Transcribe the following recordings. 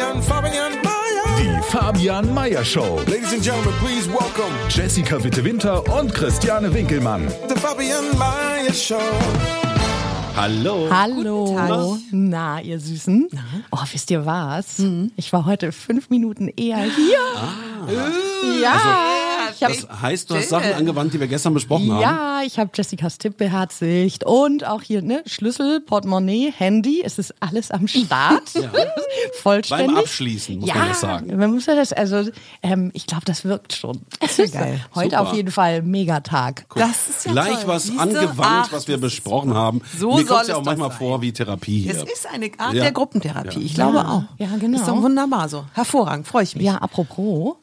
Fabian, Fabian, Mayer. Die Fabian Meyer Show. Ladies and gentlemen, please welcome Jessica Witte-Winter und Christiane Winkelmann. the Fabian Mayer Show. Hallo. Hallo. Na, ihr Süßen. Oh, wisst ihr was? Ich war heute fünf Minuten eher hier. Ja. Ich hab, Das heißt, du hast Sachen angewandt, die wir gestern besprochen haben. ja, ich habe Jessicas Tipp beherzigt und auch hier ne Schlüssel, Portemonnaie, Handy, es ist alles am Start. Vollständig. Beim Abschließen, muss ja, man das sagen. Man muss ja das, also ähm, ich glaube, das wirkt schon. Das ist geil. Heute Super. auf jeden Fall Megatag. Das ist ja Gleich toll. was Siehste? angewandt, Ach, was wir besprochen haben. So Mir kommt ja es auch manchmal doch vor sein. wie Therapie hier. Es ist eine Art Ja. der Gruppentherapie. Ich Ja. glaube auch. Ja, genau. Ist doch wunderbar so. Hervorragend, freue ich mich. Ja, apropos.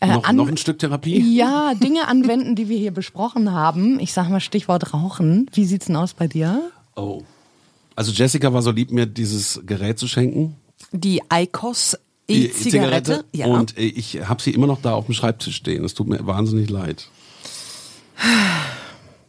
Äh, noch, noch ein Stück Therapie? Ja, Dinge anwenden, die wir hier besprochen haben. Ich sag mal Stichwort Rauchen. Wie sieht's denn aus bei dir? Oh. Also Jessica war so lieb, mir dieses Gerät zu schenken. Die Eikos Die E-Zigarette. Ja. Und äh, ich habe sie immer noch da auf dem Schreibtisch stehen. Es tut mir wahnsinnig leid.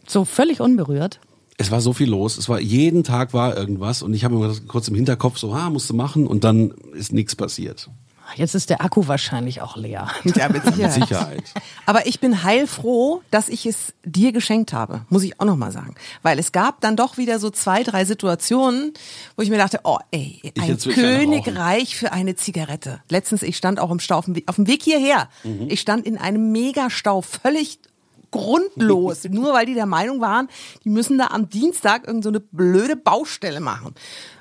So völlig unberührt. Es war so viel los. Es war jeden Tag war irgendwas und ich habe mir das kurz im Hinterkopf so, ah, musst du machen und dann ist nichts passiert. Jetzt ist der Akku wahrscheinlich auch leer. ja, mit Mit Sicherheit. Sicherheit. Aber ich bin heilfroh, dass ich es dir geschenkt habe, muss ich auch noch mal sagen. Weil es gab dann doch wieder so zwei, drei Situationen, wo ich mir dachte, oh ey, ein Königreich für eine Zigarette. Letztens, ich stand auch im Stau auf dem Weg, auf dem Weg hierher. Mhm. Ich stand in einem Megastau, völlig grundlos, nur weil die der Meinung waren, die müssen da am Dienstag irgend so eine blöde Baustelle machen.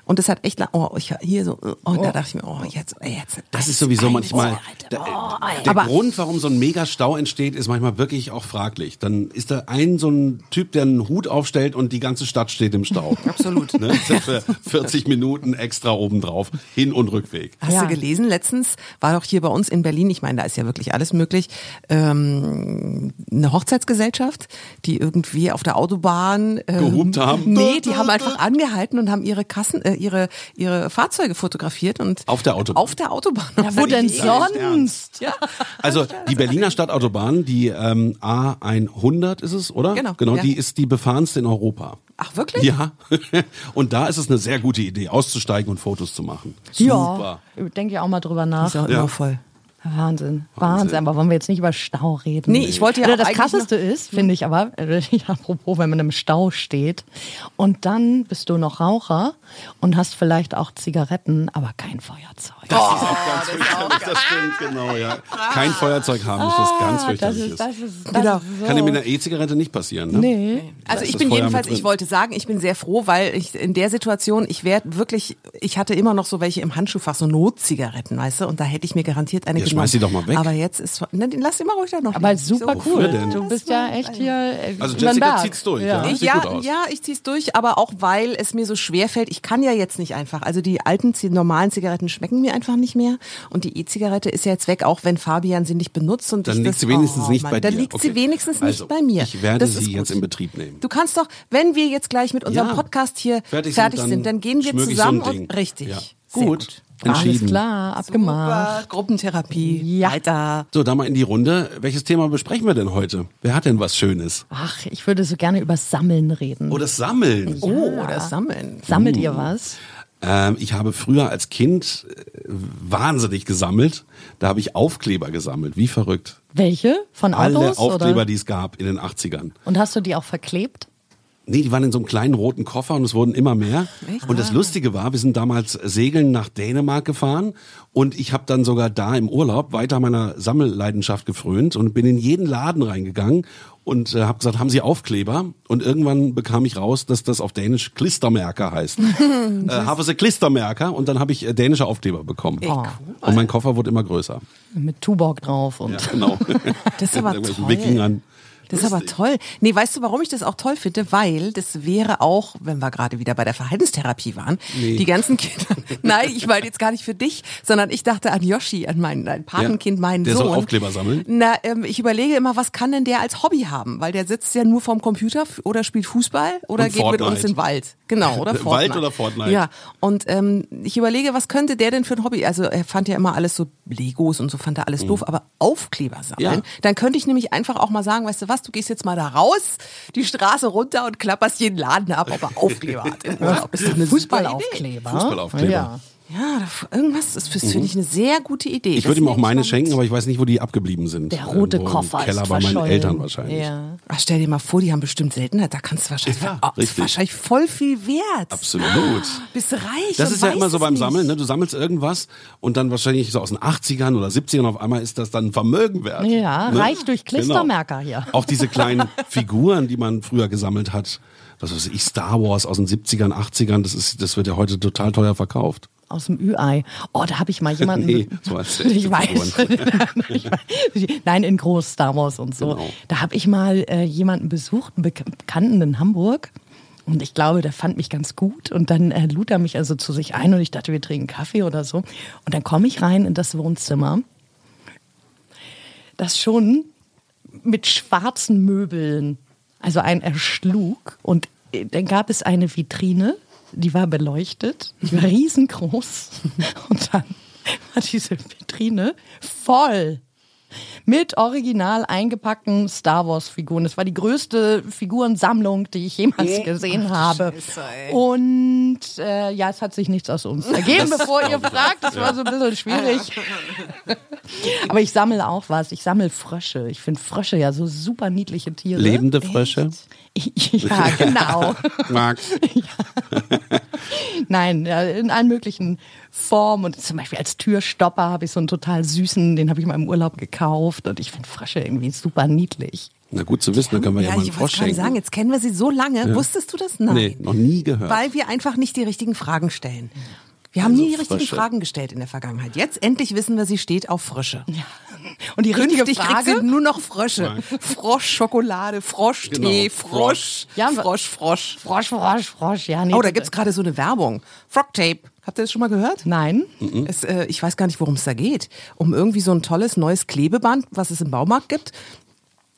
Und das hat echt, lang- oh, ich hier so, oh, da dachte ich mir, oh, jetzt, jetzt. Das ist sowieso manchmal. Zigarette. Der, der Aber- Grund, warum so ein Megastau entsteht, ist manchmal wirklich auch fraglich. Dann ist da ein so ein Typ, der einen Hut aufstellt und die ganze Stadt steht im Stau. Absolut. Ne? Für 40 Minuten extra obendrauf. Hin- und Rückweg. Hast Ja. du gelesen? Letztens war doch hier bei uns in Berlin, ich meine, da ist ja wirklich alles möglich, ähm, eine Hochzeitsgesellschaft, die irgendwie auf der Autobahn ähm, Gehupt haben. Nee, die haben einfach angehalten und haben ihre Kassen, äh, ihre ihre Fahrzeuge fotografiert und Auf der Autobahn. Auf der Autobahn. Ja, wo denn sonst? Ja. Also die Berliner Stadtautobahn, die ähm, A100 ist es, oder? Genau, Genau, ja. die ist die befahrenste in Europa. Ach wirklich? Ja. Und da ist es eine sehr gute Idee, auszusteigen und Fotos zu machen. Ja, denke ich auch mal drüber nach. Ist auch Ja. immer voll. Wahnsinn, Wahnsinn. Aber wollen wir jetzt nicht über Stau reden? Nee, ich wollte ja Oder auch das Krasseste ist, finde ich aber, apropos, wenn man im Stau steht und dann bist du noch Raucher und hast vielleicht auch Zigaretten, aber kein Feuerzeug. Das ist auch ganz fürchterlich, das stimmt, genau, ja. Kein Feuerzeug haben ist was ganz das fürchterliches. ist, das ist, das Genau. ist so. Kann dir mit einer E-Zigarette nicht passieren, ne? Nee. Also ich das bin Feuer jedenfalls, ich wollte sagen, ich bin sehr froh, weil ich in der Situation, ich werde wirklich, ich hatte immer noch so welche im Handschuhfach, so Notzigaretten, weißt du, und da hätte ich mir garantiert eine Ja. Schmeiß die doch mal weg. Aber jetzt ist, ne, den lass die mal ruhig da noch. Aber liegen. super So. cool. denn? Du bist ja echt hier. äh, Also Jessica zieht's durch, ja? Ich, ja, gut aus. ja, ich zieh's durch, aber auch weil es mir so schwer fällt. Ich kann ja jetzt nicht einfach. Also die alten, die normalen Zigaretten schmecken mir einfach nicht mehr. Und die E-Zigarette ist ja jetzt weg, auch wenn Fabian sie nicht benutzt. Und Dann ich liegt das, sie wenigstens oh, nicht Mann, bei Dann dir. liegt sie Okay. wenigstens Also, nicht bei mir. ich werde das sie jetzt in Betrieb nehmen. Du kannst doch, wenn wir jetzt gleich mit unserem Ja. Podcast hier Fertig fertig, sind, sind, dann dann, gehen wir ich so zusammen und richtig. Ja. Gut. Alles Entschieden. klar, abgemacht. Super. Gruppentherapie. Ja. Weiter. So, da mal in die Runde. Welches Thema besprechen wir denn heute? Wer hat denn was Schönes? Ach, ich würde so gerne über Sammeln reden. Oh, das Sammeln. Oh, das Sammeln. Sammelt ihr was? Ähm, ich habe früher als Kind äh, wahnsinnig gesammelt. Da habe ich Aufkleber gesammelt. Wie verrückt. Welche? Von Alle Autos? Aufkleber, oder? die es gab in den 80ern. Und hast du die auch verklebt? Nee, die waren in so einem kleinen roten Koffer und es wurden immer mehr. Und Ah. das Lustige war, wir sind damals segeln nach Dänemark gefahren und ich habe dann sogar da im Urlaub weiter meiner Sammelleidenschaft gefrönt und bin in jeden Laden reingegangen und äh, habe gesagt, haben Sie Aufkleber? Und irgendwann bekam ich raus, dass das auf Dänisch Klistermerker heißt. äh, habe sie Klistermerker und dann habe ich äh, dänische Aufkleber bekommen. Und mein Koffer wurde immer größer. Mit Tuborg drauf und Ja, genau. Das ist aber Mit irgendwelchen toll. Wikingern. Das ist aber toll. Nee, weißt du, warum ich das auch toll finde? Weil das wäre auch, wenn wir gerade wieder bei der Verhaltenstherapie waren, die ganzen Kinder. Nein, ich meine jetzt gar nicht für dich, sondern ich dachte an Yoshi, an mein ein Patenkind, meinen der Sohn. soll Aufkleber sammeln? Na, ähm, ich überlege immer, was kann denn der als Hobby haben? Weil der sitzt ja nur vorm Computer oder spielt Fußball oder Und geht mit uns Fortnite. in den Wald. Genau, oder Wald Fortnite. oder Fortnite? Ja, und ähm, ich überlege, was könnte der denn für ein Hobby? Also er fand ja immer alles so Legos und so fand er alles doof, aber Aufkleber sammeln. Mhm. Ja. Dann könnte ich nämlich einfach auch mal sagen, weißt du was, du gehst jetzt mal da raus, die Straße runter und klapperst jeden Laden ab, ob er Aufkleber hat. im Urlaub. Das ist doch eine super Idee. Fußballaufkleber. Fußballaufkleber. Ja. Ja, irgendwas, das das finde ich eine sehr gute Idee. Mhm. Ich würde ihm auch meine schenken, aber ich weiß nicht, wo die abgeblieben sind. Der rote Irgendwo Koffer im Keller ist bei meinen. Eltern wahrscheinlich. Ja. Ach, stell dir mal vor, die haben bestimmt Seltenheit, da kannst du wahrscheinlich, Ja, oh, ist wahrscheinlich voll viel wert. Absolut. Bist du reich? Das ist ja immer so beim nicht. Sammeln, ne? Du sammelst irgendwas und dann wahrscheinlich so aus den 80ern oder 70ern auf einmal ist das dann ein Vermögen wert. Ja, ne? reich durch Klistermerker hier. Auch diese kleinen Figuren, die man früher gesammelt hat. Was weiß ich, Star Wars aus den 70ern, 80ern, das ist, das wird ja heute total teuer verkauft. Aus dem Ü-Ei. Oh, da habe ich mal jemanden. Nee, als ich weiß. Nein, in groß Star Wars und so. Genau. Da habe ich mal äh, jemanden besucht, einen Bek Bekannten in Hamburg. Und ich glaube, der fand mich ganz gut. Und dann äh, lud er mich also zu sich ein und ich dachte, wir trinken Kaffee oder so. Und dann komme ich rein in das Wohnzimmer, das schon mit schwarzen Möbeln, also ein erschlug. Und äh, dann gab es eine Vitrine, die war beleuchtet, die war riesengroß. Und dann war diese Vitrine voll mit original eingepackten Star Wars Figuren. Das war die größte Figurensammlung, die ich jemals gesehen habe. Scheiße. Und äh, ja, es hat sich nichts aus uns ergeben, bevor ihr fragt. Das war so ein bisschen schwierig. Aber ich sammle auch was. Ich sammle Frösche. Ich finde Frösche ja so super niedliche Tiere. Lebende Frösche. Ja, genau. Max. Nein, ja, in allen möglichen Formen. Und zum Beispiel als Türstopper habe ich so einen total süßen, den habe ich mal im Urlaub gekauft. Und ich finde Frösche irgendwie super niedlich. Na gut zu wissen, dann können wir ja, Ja, mal einen Frosch schenken. sagen, jetzt kennen wir sie so lange. Wusstest du das? Nein. Nee, noch nie gehört. Weil wir einfach nicht die richtigen Fragen stellen. Wir haben nie die richtigen Frösche. Fragen gestellt in der Vergangenheit. Jetzt endlich wissen wir, sie steht auf Frösche. Und die richtige Künftig Frage, sie nur noch Frösche. Froschschokolade, Froschtee, Genau, Frosch, Ja, Frosch, Frosch. Frosch, Frosch, Frosch, ja, nee. Oh, da gibt's gerade so eine Werbung. Frogtape. Habt ihr das schon mal gehört? Nein. Es, äh, ich weiß gar nicht, worum es da geht. Um irgendwie so ein tolles neues Klebeband, was es im Baumarkt gibt.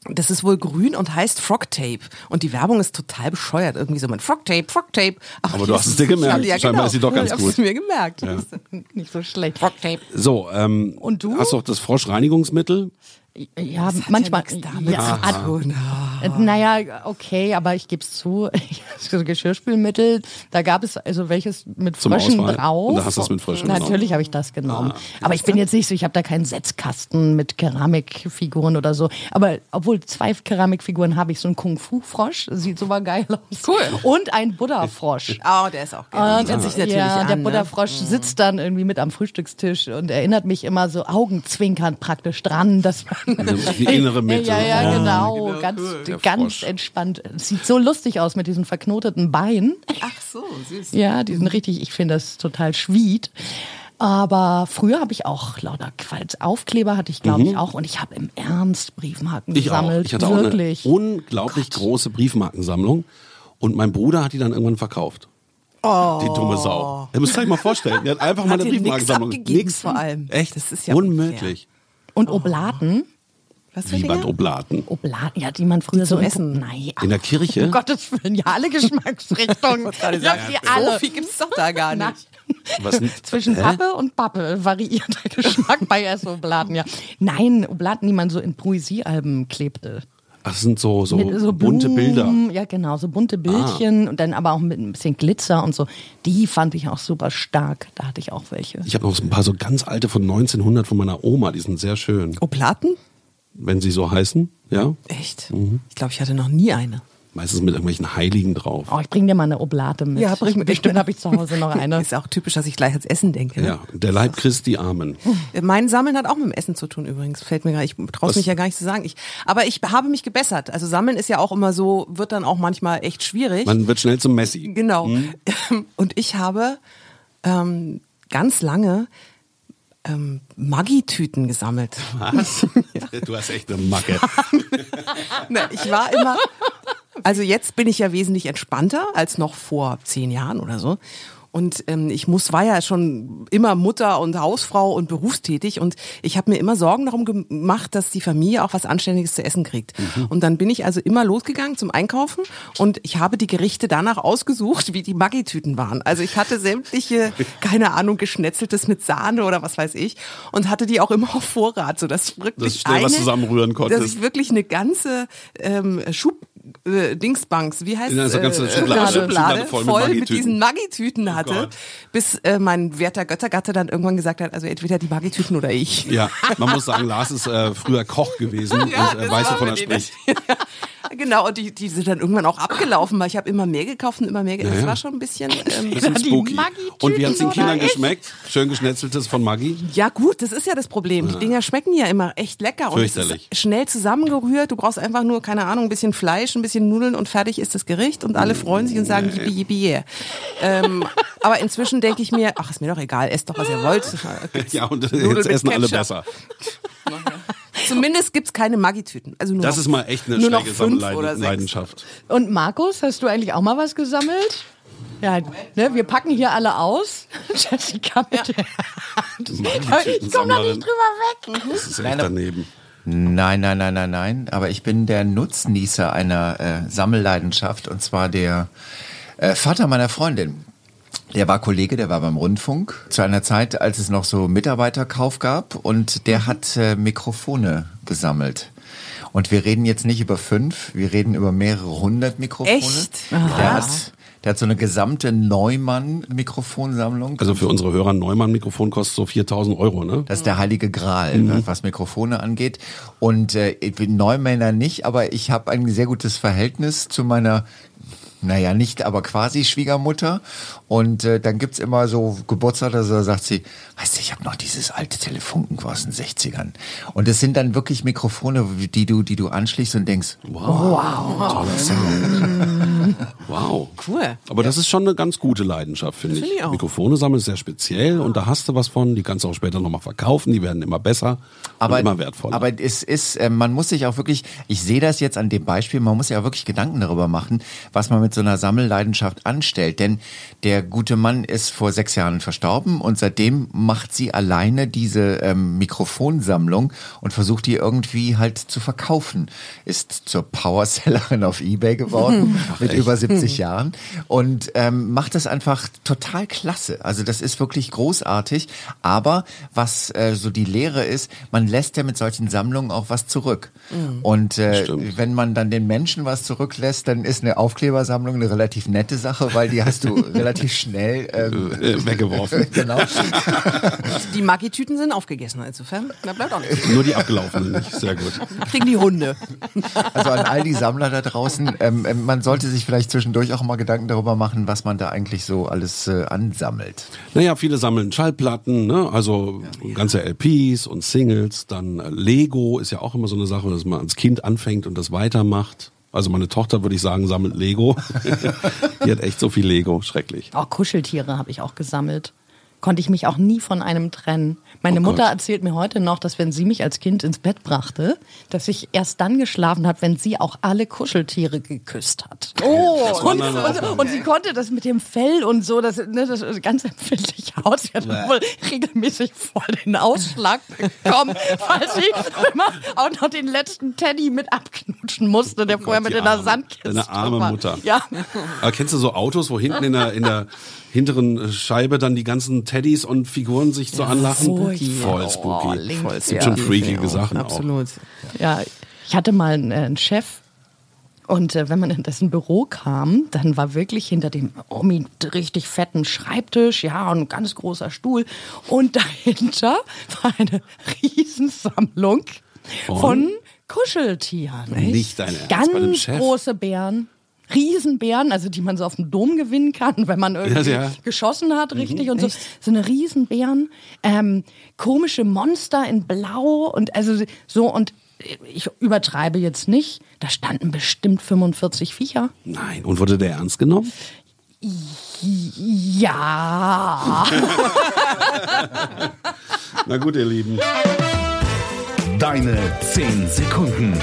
Das ist wohl grün und heißt Frogtape. Und die Werbung ist total bescheuert. Irgendwie so mit Frogtape, Frogtape. Aber du hast es dir gemerkt. Ja, Scheinbar genau. ist sie doch ganz ich gut. mir gemerkt. Nicht so schlecht. Frogtape. So, ähm, Und du? hast du auch das Froschreinigungsmittel? Ja, Das hat manchmal. ja nichts damit ja, zu tun. Äh, Naja, okay, aber ich gebe es zu, so Geschirrspülmittel, da gab es also welches mit Zum Fröschen Auswahl. drauf. Und da hast du es mit Fröschen. Natürlich habe ich das genommen. aber ich bin jetzt nicht so, ich habe da keinen Setzkasten mit Keramikfiguren oder so. Aber obwohl zwei Keramikfiguren habe ich, so einen Kung-Fu-Frosch, sieht super geil aus. Cool. Und ein Buddha-Frosch. Oh, der ist auch geil. Und, Bietet sich natürlich ja, an, der ne? Butterfrosch sitzt dann irgendwie mit am Frühstückstisch und erinnert mich immer so augenzwinkernd praktisch dran, dass man Die innere Mitte. Ja, ja, Oh. genau, ganz, ganz Frosch. entspannt. Sieht so lustig aus mit diesen verknoteten Beinen. Ach so, süß. Ja, die sind richtig, ich finde das total schwiet. Aber früher habe ich auch lauter Qualz. Aufkleber hatte ich, glaube ich, auch. Und ich habe im Ernst Briefmarken Mhm. Ich auch. gesammelt. Ich hatte Wirklich. auch eine unglaublich große Briefmarkensammlung. Und mein Bruder hat die dann irgendwann verkauft. Die dumme Sau. Ihr müsst euch mal vorstellen. Der hat einfach mal Hat eine dir nix Briefmarkensammlung. Nix. vor allem. Echt? Das ist ja unmöglich. Und Oblaten. Was für Wie? Oblaten. Oblaten, ja, die man früher so zum in- Essen. Nein. In der Kirche? Um Gottes Willen, ja, alle Geschmacksrichtungen. Ich sagen, die alle. So viel gibt's doch da gar nicht. Was? Zwischen Hä? Pappe und Pappe variiert der Geschmack bei Essoblaten, ja. Nein, Oblaten, die man so in Poesiealben klebte. Das sind so, so, Mit so bunte Bilder. Ah. Blumen, Ja, genau, so bunte Bildchen und dann aber auch mit ein bisschen Glitzer und so. Die fand ich auch super stark. Da hatte ich auch welche. Ich habe noch so ein paar so ganz alte von 1900 von meiner Oma. Die sind sehr schön. Oblaten? Wenn sie so heißen. Ja. Echt? Mhm. Ich glaube, ich hatte noch nie eine. Meistens mit irgendwelchen Heiligen drauf. Oh, ich bring dir mal eine Oblate mit. Ja, bring mir- Bestimmt habe ich zu Hause noch eine. Ist auch typisch, dass ich gleich ans Essen denke. Ne? Ja. Der Leib Christi, Amen. Mein Sammeln hat auch mit dem Essen zu tun übrigens. Fällt mir gar, ich traue mich ja gar nicht zu sagen. Ich, aber ich habe mich gebessert. Also Sammeln ist ja auch immer so, wird dann auch manchmal echt schwierig. Man wird schnell zum Messi. Genau. Und ich habe ähm, ganz lange ähm, Maggi-Tüten gesammelt. Was? Du hast echt eine Macke. Ne, ich war immer, also jetzt bin ich ja wesentlich entspannter als noch vor zehn Jahren oder so. Und ähm, ich muss war ja schon immer Mutter und Hausfrau und berufstätig und ich habe mir immer Sorgen darum gemacht, dass die Familie auch was Anständiges zu essen kriegt. Und dann bin ich also immer losgegangen zum Einkaufen und ich habe die Gerichte danach ausgesucht, wie die Maggi-Tüten waren. Also ich hatte sämtliche, keine Ahnung, geschnetzeltes mit Sahne oder was weiß ich und hatte die auch immer auf Vorrat, so dass ich wirklich Dass du schnell eine, was zusammenrühren konntest. Dass ich wirklich eine ganze ähm, Schub äh, Dingsbanks, wie heißt ganzen äh, Schublade. Schublade, Schublade voll voll, mit mit, diesen Maggi-Tüten hatte, Gott. bis äh, mein werter Göttergatte dann irgendwann gesagt hat, also entweder die Maggi-Tüten oder ich. Ja, man muss sagen, Lars ist äh, früher Koch gewesen und Ja, äh, das weiß, wovon er spricht. Genau, und die, die sind dann irgendwann auch abgelaufen, weil ich habe immer mehr gekauft und immer mehr gekauft. Ja, Das ja. war schon ein bisschen... Ähm, Bisschen spooky. Und wie hat es den Kindern geschmeckt? Schön geschnetzeltes von Maggi? Ja gut, das ist ja das Problem. Die Dinger schmecken ja immer echt lecker und es ist schnell zusammengerührt. Du brauchst einfach nur, keine Ahnung, ein bisschen Fleisch, ein bisschen Nudeln und fertig ist das Gericht und alle freuen sich und sagen yippie yippie yeah. Ähm, aber inzwischen denke ich mir, ach ist mir doch egal, esst doch was ihr wollt. Ja, und jetzt essen alle Ketchup. besser. Zumindest gibt's keine Maggi-Tüten. Also nur Das noch, ist mal echt eine noch schräge. Sammelleidenschaft. Und Markus, hast du eigentlich auch mal was gesammelt? Ja, ne, wir packen hier alle aus. Jessica mit der Hand. Ich komme da nicht drüber weg. Das ist echt Nein, daneben. Nein, nein, nein, nein, nein. Aber ich bin der Nutznießer einer äh, Sammelleidenschaft und zwar der äh, Vater meiner Freundin. Der war Kollege, der war beim Rundfunk zu einer Zeit, als es noch so Mitarbeiterkauf gab und der hat äh, Mikrofone gesammelt. Und wir reden jetzt nicht über fünf, wir reden über mehrere hundert Mikrofone. Echt? Der hat, der hat so eine gesamte Neumann-Mikrofonsammlung. Also für unsere Hörer, ein Neumann-Mikrofon kostet so 4000 Euro, ne? Das ist der heilige Gral, was Mikrofone angeht. Und äh, ich bin Neumänner nicht, aber ich habe ein sehr gutes Verhältnis zu meiner, naja, nicht, aber quasi Schwiegermutter. Und äh, dann gibt's immer so Geburtstag, da sagt sie, weißt du, ich habe noch dieses alte Telefunken aus den 60ern. Und es sind dann wirklich Mikrofone, die du, die du anschließt und denkst, Toller Sound. Wow. Cool. Aber das ist schon eine ganz gute Leidenschaft, finde ich. Ich. Mikrofone sammeln ist sehr speziell und da hast du was von. Die kannst du auch später nochmal verkaufen. Die werden immer besser aber, und immer wertvoller. Aber es ist, äh, man muss sich auch wirklich, ich sehe das jetzt an dem Beispiel, man muss sich auch wirklich Gedanken darüber machen, was man mit so einer Sammelleidenschaft anstellt. Denn der gute Mann ist vor sechs Jahren verstorben und seitdem macht sie alleine diese ähm, Mikrofonsammlung und versucht die irgendwie halt zu verkaufen. Ist zur Powersellerin auf Ebay geworden mit über 70 Jahren und ähm, macht das einfach total klasse. Also das ist wirklich großartig. Aber was äh, so die Lehre ist, man lässt ja mit solchen Sammlungen auch was zurück. Und äh, wenn man dann den Menschen was zurücklässt, dann ist eine Aufklebersammlung eine relativ nette Sache, weil die hast du relativ schnell ähm, äh, weggeworfen. genau. Die Maggi-Tüten sind aufgegessen, insofern da bleibt auch nichts. Nur die abgelaufenen nicht. Sehr gut. Kriegen die Hunde. Also an all die Sammler da draußen, ähm, ähm, man sollte sich vielleicht zwischendurch auch mal Gedanken darüber machen, was man da eigentlich so alles äh, ansammelt. Naja, viele sammeln Schallplatten, ne? also ganze LPs und Singles. Dann äh, Lego ist ja auch immer so eine Sache, dass man als Kind anfängt und das weitermacht. Also meine Tochter, würde ich sagen, sammelt Lego. Die hat echt so viel Lego, schrecklich. Auch Kuscheltiere habe ich auch gesammelt. Konnte ich mich auch nie von einem trennen. Meine Oh Mutter Gott. erzählt mir heute noch, dass wenn sie mich als Kind ins Bett brachte, dass ich erst dann geschlafen habe, wenn sie auch alle Kuscheltiere geküsst hat. Oh, und, und, und sie konnte das mit dem Fell und so, das, ne, das ist ganz empfindlich aus. Sie hat wohl regelmäßig voll den Ausschlag bekommen, weil sie immer auch noch den letzten Teddy mit abknutschen musste, der vorher mit Oh in der arme- Sandkiste deine arme war. Mutter. Ja. Aber kennst du so Autos, wo hinten in der, in der hinteren Scheibe dann die ganzen Teddys und Figuren sich so anlachen? spooky. Voll spooky. Oh, links, Voll, es gibt ja. schon freakige Sachen auch. Absolut. Ja, ich hatte mal einen, äh, einen Chef und äh, wenn man in dessen Büro kam, dann war wirklich hinter dem Omi richtig fetten Schreibtisch, ja, und ein ganz großer Stuhl und dahinter war eine Riesensammlung Von? von, Kuscheltieren. Nicht dein Ernst, Ganz bei dem Chef? große Bären. Riesenbären, also die man so auf dem Dom gewinnen kann, wenn man irgendwie Ja, ja. geschossen hat, richtig und so. So eine Riesenbären, ähm, komische Monster in Blau und also so und ich übertreibe jetzt nicht, da standen bestimmt 45 Viecher. Nein. Und wurde der ernst genommen? Ja. Na gut, ihr Lieben. Deine 10 Sekunden.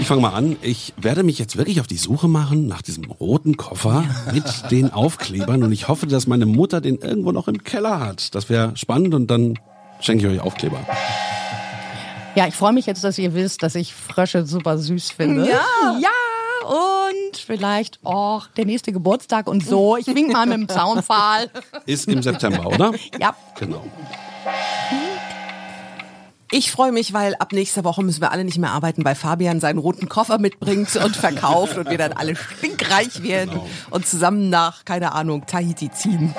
Ich fange mal an. Ich werde mich jetzt wirklich auf die Suche machen nach diesem roten Koffer mit den Aufklebern und ich hoffe, dass meine Mutter den irgendwo noch im Keller hat. Das wäre spannend und dann schenke ich euch Aufkleber. Ja, ich freue mich jetzt, dass ihr wisst, dass ich Frösche super süß finde. Ja. Ja, und vielleicht auch der nächste Geburtstag und so. Ich wink mal mit dem Zaunpfahl. Ist im September, oder? Ja. Genau. Ich freue mich, weil ab nächster Woche müssen wir alle nicht mehr arbeiten, weil Fabian seinen roten Koffer mitbringt und verkauft und wir dann alle stinkreich werden Genau. und zusammen nach, keine Ahnung, Tahiti ziehen.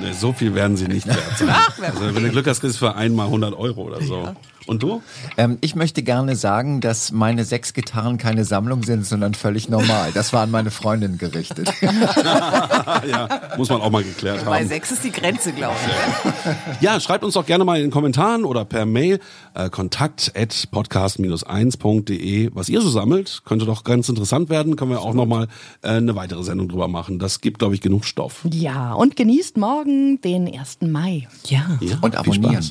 Nee, so viel werden sie nicht wert sein. wer Also, wenn du Glück hast, kriegst du für einmal 100 Euro oder so. Und du? Ähm, ich möchte gerne sagen, dass meine sechs Gitarren keine Sammlung sind, sondern völlig normal. Das war an meine Freundin gerichtet. ja, muss man auch mal geklärt Bei haben. sechs ist die Grenze, glaube ich. Ja, schreibt uns doch gerne mal in den Kommentaren oder per Mail äh, kontakt at podcast-1.de, was ihr so sammelt. Könnte doch ganz interessant werden. Können wir auch nochmal äh, eine weitere Sendung drüber machen. Das gibt, glaube ich, genug Stoff. Ja, und genießt morgen den 1. Mai. Ja. Ja, Und viel abonnieren.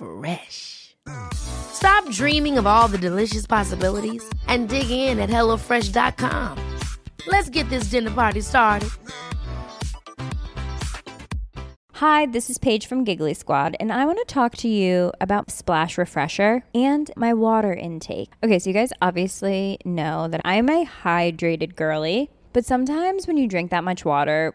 Fresh. Stop dreaming of all the delicious possibilities and dig in at HelloFresh.com. Let's get this dinner party started. Hi, this is Paige from Giggly Squad, and I want to talk to you about Splash Refresher and my water intake. Okay, so you guys obviously know that I'm a hydrated girly, but sometimes when you drink that much water,